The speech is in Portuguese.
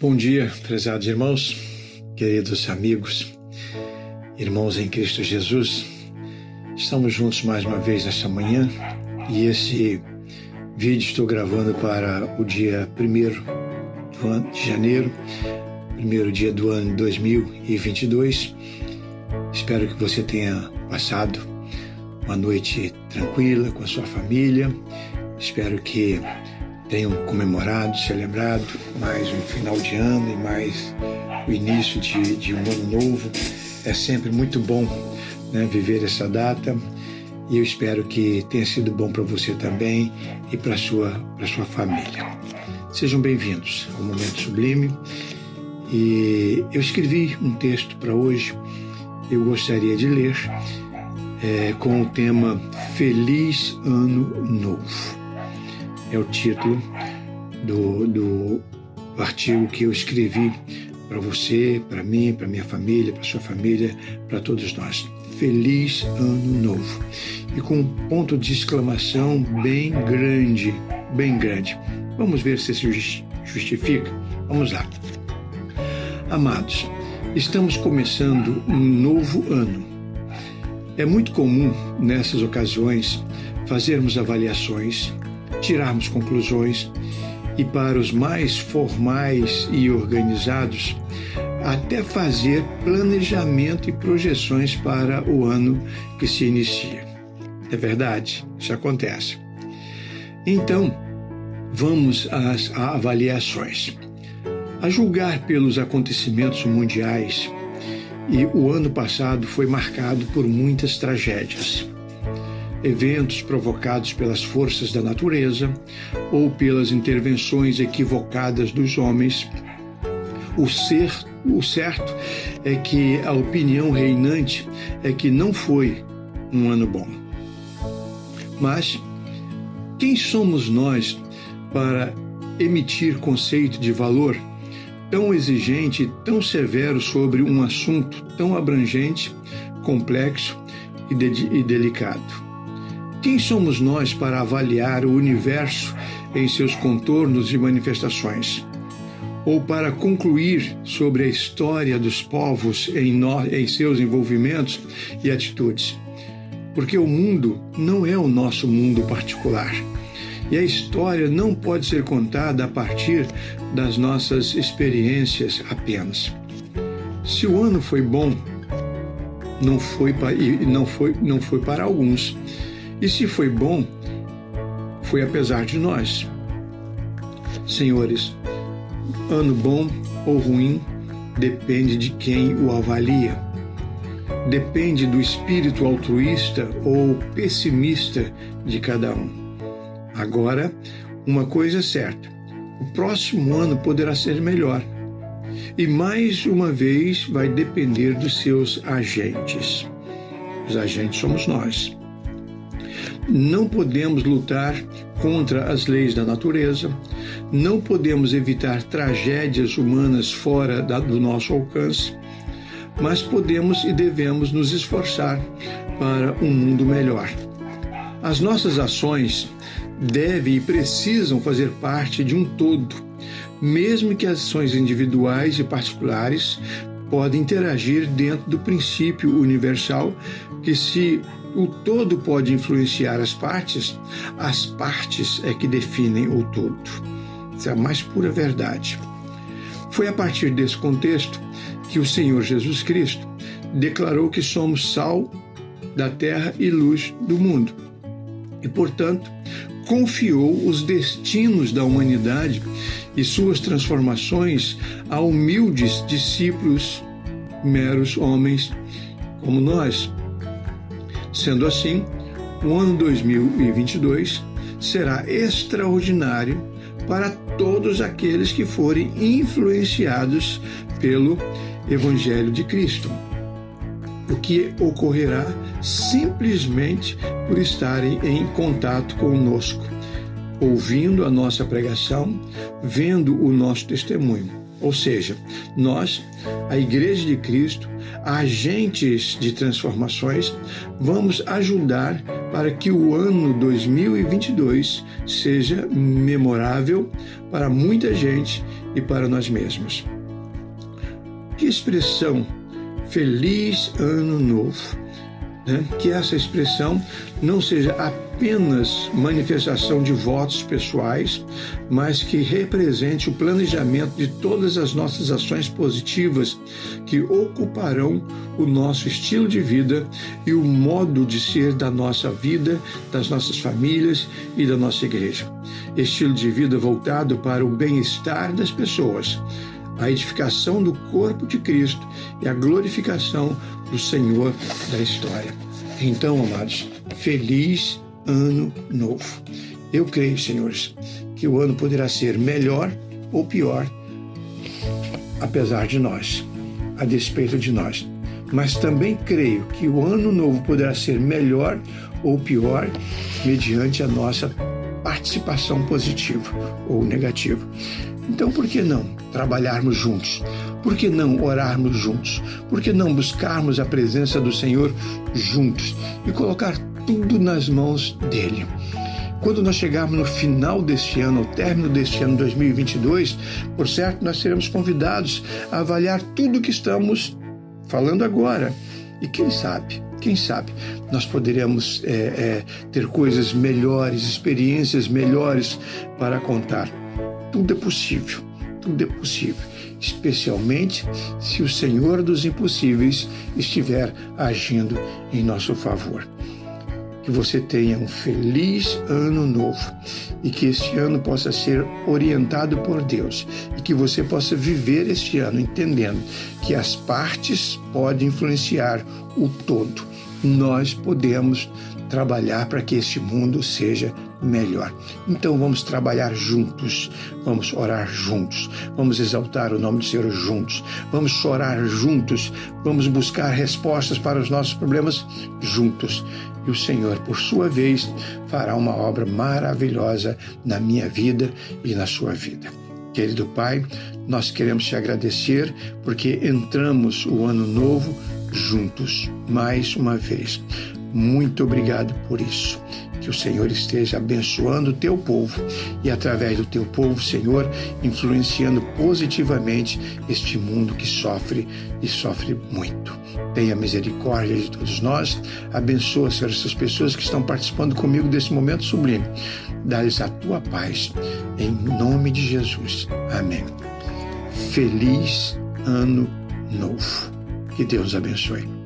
Bom dia, prezados irmãos, queridos amigos, irmãos em Cristo Jesus. Estamos juntos mais uma vez nesta manhã e esse vídeo estou gravando para o dia 1 de janeiro, primeiro dia do ano 2022. Espero que você tenha passado uma noite tranquila com a sua família. Espero que tenham comemorado, celebrado mais um final de ano e mais o início de, de um ano novo. É sempre muito bom né, viver essa data e eu espero que tenha sido bom para você também e para sua para sua família. Sejam bem-vindos ao Momento Sublime e eu escrevi um texto para hoje. Eu gostaria de ler é, com o tema Feliz Ano Novo é o título do, do artigo que eu escrevi para você, para mim, para minha família, para sua família, para todos nós. Feliz Ano Novo. E com um ponto de exclamação bem grande, bem grande. Vamos ver se isso justifica? Vamos lá. Amados, estamos começando um novo ano. É muito comum nessas ocasiões fazermos avaliações tirarmos conclusões e para os mais formais e organizados, até fazer planejamento e projeções para o ano que se inicia. É verdade, isso acontece. Então, vamos às avaliações. A julgar pelos acontecimentos mundiais, e o ano passado foi marcado por muitas tragédias eventos provocados pelas forças da natureza ou pelas intervenções equivocadas dos homens. O ser, o certo é que a opinião reinante é que não foi um ano bom. Mas quem somos nós para emitir conceito de valor tão exigente tão severo sobre um assunto tão abrangente, complexo e, de e delicado? Quem somos nós para avaliar o universo em seus contornos e manifestações? Ou para concluir sobre a história dos povos em, no, em seus envolvimentos e atitudes? Porque o mundo não é o nosso mundo particular. E a história não pode ser contada a partir das nossas experiências apenas. Se o ano foi bom, não foi, não foi, não foi para alguns e se foi bom, foi apesar de nós. Senhores, ano bom ou ruim depende de quem o avalia. Depende do espírito altruísta ou pessimista de cada um. Agora, uma coisa é certa: o próximo ano poderá ser melhor. E mais uma vez vai depender dos seus agentes. Os agentes somos nós. Não podemos lutar contra as leis da natureza, não podemos evitar tragédias humanas fora do nosso alcance, mas podemos e devemos nos esforçar para um mundo melhor. As nossas ações devem e precisam fazer parte de um todo, mesmo que as ações individuais e particulares podem interagir dentro do princípio universal que se o todo pode influenciar as partes, as partes é que definem o todo. Essa é a mais pura verdade. Foi a partir desse contexto que o Senhor Jesus Cristo declarou que somos sal da terra e luz do mundo. E, portanto, confiou os destinos da humanidade e suas transformações a humildes discípulos, meros homens como nós. Sendo assim, o ano 2022 será extraordinário para todos aqueles que forem influenciados pelo Evangelho de Cristo. O que ocorrerá simplesmente por estarem em contato conosco, ouvindo a nossa pregação, vendo o nosso testemunho. Ou seja, nós, a Igreja de Cristo, agentes de transformações, vamos ajudar para que o ano 2022 seja memorável para muita gente e para nós mesmos. Que expressão Feliz Ano Novo! Né? Que essa expressão não seja apenas manifestação de votos pessoais, mas que represente o planejamento de todas as nossas ações positivas que ocuparão o nosso estilo de vida e o modo de ser da nossa vida, das nossas famílias e da nossa igreja. Estilo de vida voltado para o bem-estar das pessoas a edificação do corpo de Cristo e a glorificação do Senhor da história. Então, amados, feliz ano novo. Eu creio, senhores, que o ano poderá ser melhor ou pior, apesar de nós, a despeito de nós. Mas também creio que o ano novo poderá ser melhor ou pior mediante a nossa participação positiva ou negativa. Então, por que não trabalharmos juntos? Por que não orarmos juntos? Por que não buscarmos a presença do Senhor juntos e colocar tudo nas mãos dele? Quando nós chegarmos no final deste ano, ao término deste ano 2022, por certo, nós seremos convidados a avaliar tudo que estamos falando agora. E quem sabe, quem sabe, nós poderemos é, é, ter coisas melhores, experiências melhores para contar. Tudo é possível, tudo é possível, especialmente se o Senhor dos impossíveis estiver agindo em nosso favor. Que você tenha um feliz ano novo e que este ano possa ser orientado por Deus e que você possa viver este ano entendendo que as partes podem influenciar o todo. Nós podemos trabalhar para que este mundo seja melhor. Então vamos trabalhar juntos, vamos orar juntos, vamos exaltar o nome do Senhor juntos, vamos chorar juntos, vamos buscar respostas para os nossos problemas juntos. O Senhor, por sua vez, fará uma obra maravilhosa na minha vida e na sua vida. Querido Pai, nós queremos te agradecer porque entramos o ano novo juntos mais uma vez. Muito obrigado por isso. Que o Senhor esteja abençoando o teu povo e, através do teu povo, Senhor, influenciando positivamente este mundo que sofre e sofre muito. Tenha misericórdia de todos nós. Abençoa, Senhor, essas pessoas que estão participando comigo desse momento sublime. Dá-lhes a tua paz, em nome de Jesus. Amém. Feliz Ano Novo. Que Deus abençoe.